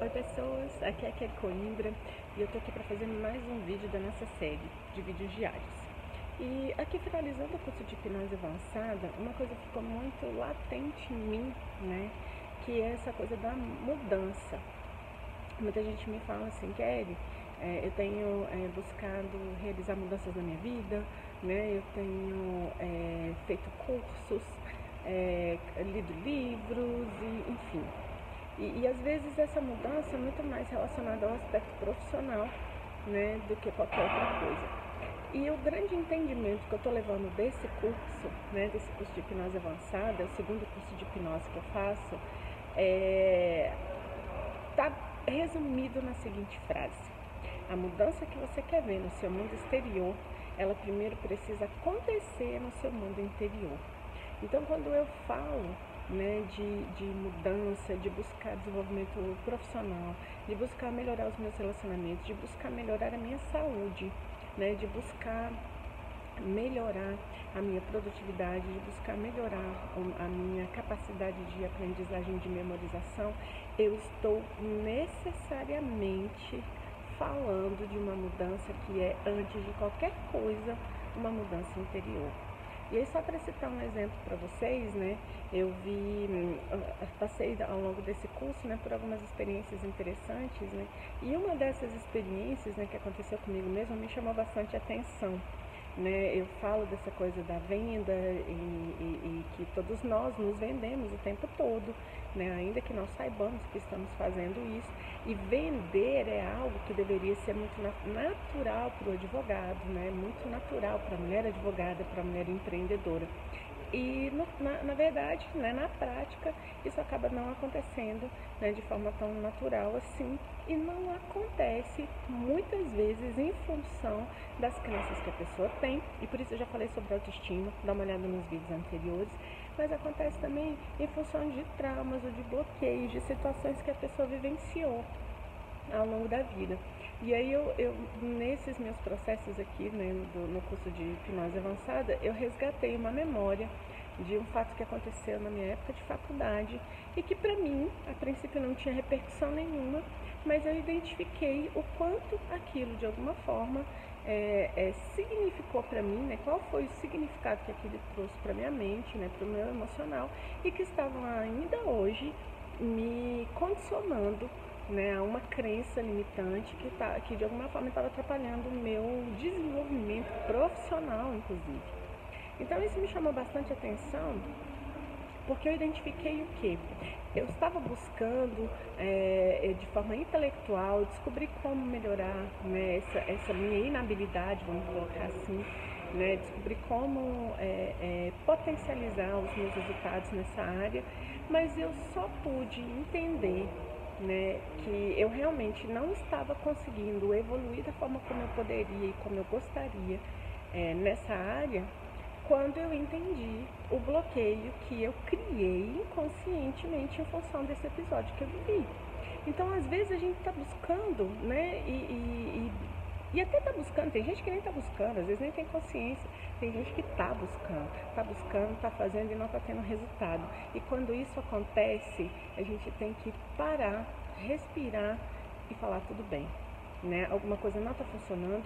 Oi pessoas, aqui é a Kelly Coimbra e eu tô aqui para fazer mais um vídeo da nossa série de vídeos diários. E aqui finalizando o curso de hipnose avançada, uma coisa ficou muito latente em mim, né? Que é essa coisa da mudança. Muita gente me fala assim, Kelly, é, eu tenho é, buscado realizar mudanças na minha vida, né? Eu tenho é, feito cursos, é, lido livros e enfim e, e, às vezes essa mudança é muito mais relacionada ao aspecto profissional né, do que qualquer outra coisa. E o grande entendimento que eu estou levando desse curso, né, desse curso de hipnose avançada, o segundo curso de hipnose que eu faço, está é, tá resumido na seguinte frase. A mudança que você quer ver no seu mundo exterior, ela primeiro precisa acontecer no seu mundo interior. Então, quando eu falo né, de, de mudança, de buscar desenvolvimento profissional, de buscar melhorar os meus relacionamentos, de buscar melhorar a minha saúde, né, de buscar melhorar a minha produtividade, de buscar melhorar a minha capacidade de aprendizagem, de memorização, eu estou necessariamente falando de uma mudança que é, antes de qualquer coisa, uma mudança interior. E aí, só para citar um exemplo para vocês, né? Eu vi, hum, passei ao longo desse curso, né, por algumas experiências interessantes, né? E uma dessas experiências, né, que aconteceu comigo mesmo, me chamou bastante atenção. Né, eu falo dessa coisa da venda e, e, e, que todos nós nos vendemos o tempo todo, né, ainda que nós saibamos que estamos fazendo isso. E vender é algo que deveria ser muito natural para o advogado, né, muito natural para a mulher advogada, para a mulher empreendedora. E no, na, na, verdade, né, na prática, isso acaba não acontecendo né, de forma tão natural assim e não acontece muitas vezes em função das crenças que a pessoa tem. E por isso eu já falei sobre autoestima, dá uma olhada nos vídeos anteriores, mas acontece também em função de traumas ou de bloqueios, de situações que a pessoa vivenciou ao longo da vida. E aí eu, eu nesses meus processos aqui, né, do, no curso de hipnose avançada, eu resgatei uma memória de um fato que aconteceu na minha época de faculdade e que para mim, a princípio, não tinha repercussão nenhuma, mas eu identifiquei o quanto aquilo, de alguma forma, é, é, significou para mim, né, qual foi o significado que aquilo trouxe para minha mente, né, para o meu emocional e que estavam ainda hoje me condicionando né, a uma crença limitante que, tá, que de alguma forma estava atrapalhando o meu desenvolvimento profissional, inclusive. Então isso me chamou bastante atenção porque eu identifiquei o que? Eu estava buscando é, de forma intelectual descobrir como melhorar né, essa, essa minha inabilidade, vamos colocar assim, né, descobrir como é, é, potencializar os meus resultados nessa área, mas eu só pude entender né, que eu realmente não estava conseguindo evoluir da forma como eu poderia e como eu gostaria é, nessa área, quando eu entendi o bloqueio que eu criei inconscientemente em função desse episódio que eu vivi. Então, às vezes, a gente está buscando, né, e, e, e, e até está buscando, tem gente que nem está buscando, às vezes nem tem consciência, tem gente que está buscando, está buscando, está fazendo e não está tendo resultado. E quando isso acontece, a gente tem que parar, respirar e falar tudo bem. Né? Alguma coisa não está funcionando,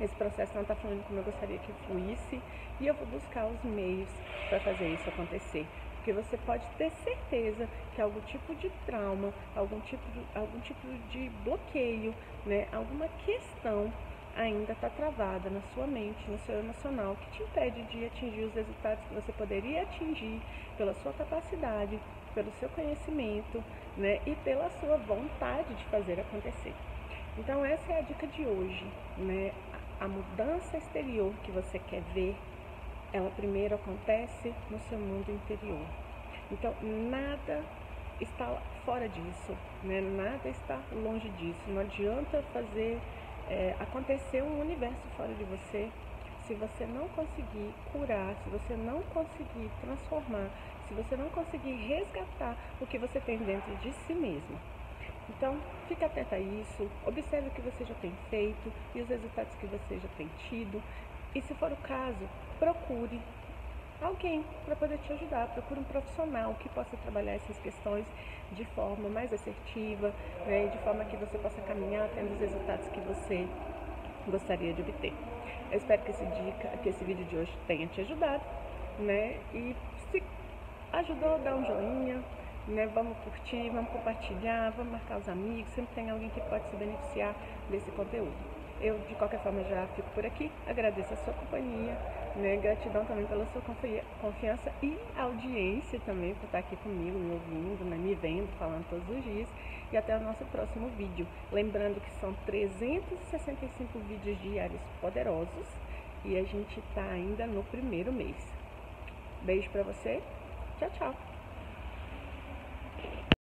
esse processo não está fluindo como eu gostaria que fluísse e eu vou buscar os meios para fazer isso acontecer. Porque você pode ter certeza que algum tipo de trauma, algum tipo de, algum tipo de bloqueio, né, alguma questão ainda está travada na sua mente, no seu emocional, que te impede de atingir os resultados que você poderia atingir pela sua capacidade, pelo seu conhecimento, né, e pela sua vontade de fazer acontecer. Então essa é a dica de hoje, né? A mudança exterior que você quer ver, ela primeiro acontece no seu mundo interior. Então nada está fora disso, né? Nada está longe disso. Não adianta fazer é, acontecer um universo fora de você se você não conseguir curar, se você não conseguir transformar, se você não conseguir resgatar o que você tem dentro de si mesmo. Então, fique atento a isso, observe o que você já tem feito e os resultados que você já tem tido. E se for o caso, procure alguém para poder te ajudar. Procura um profissional que possa trabalhar essas questões de forma mais assertiva, né, de forma que você possa caminhar tendo os resultados que você gostaria de obter. Eu espero que esse, dica, que esse vídeo de hoje tenha te ajudado, né? E se ajudou, dá um joinha, né? Vamos curtir, vamos compartilhar, vamos marcar os amigos, sempre tem alguém que pode se beneficiar desse conteúdo. Eu, de qualquer forma, já fico por aqui. Agradeço a sua companhia, né? gratidão também pela sua confiança e audiência também por estar aqui comigo, me ouvindo, né? me vendo, falando todos os dias. E até o nosso próximo vídeo. Lembrando que são 365 vídeos diários poderosos e a gente está ainda no primeiro mês. Beijo para você. Tchau, tchau.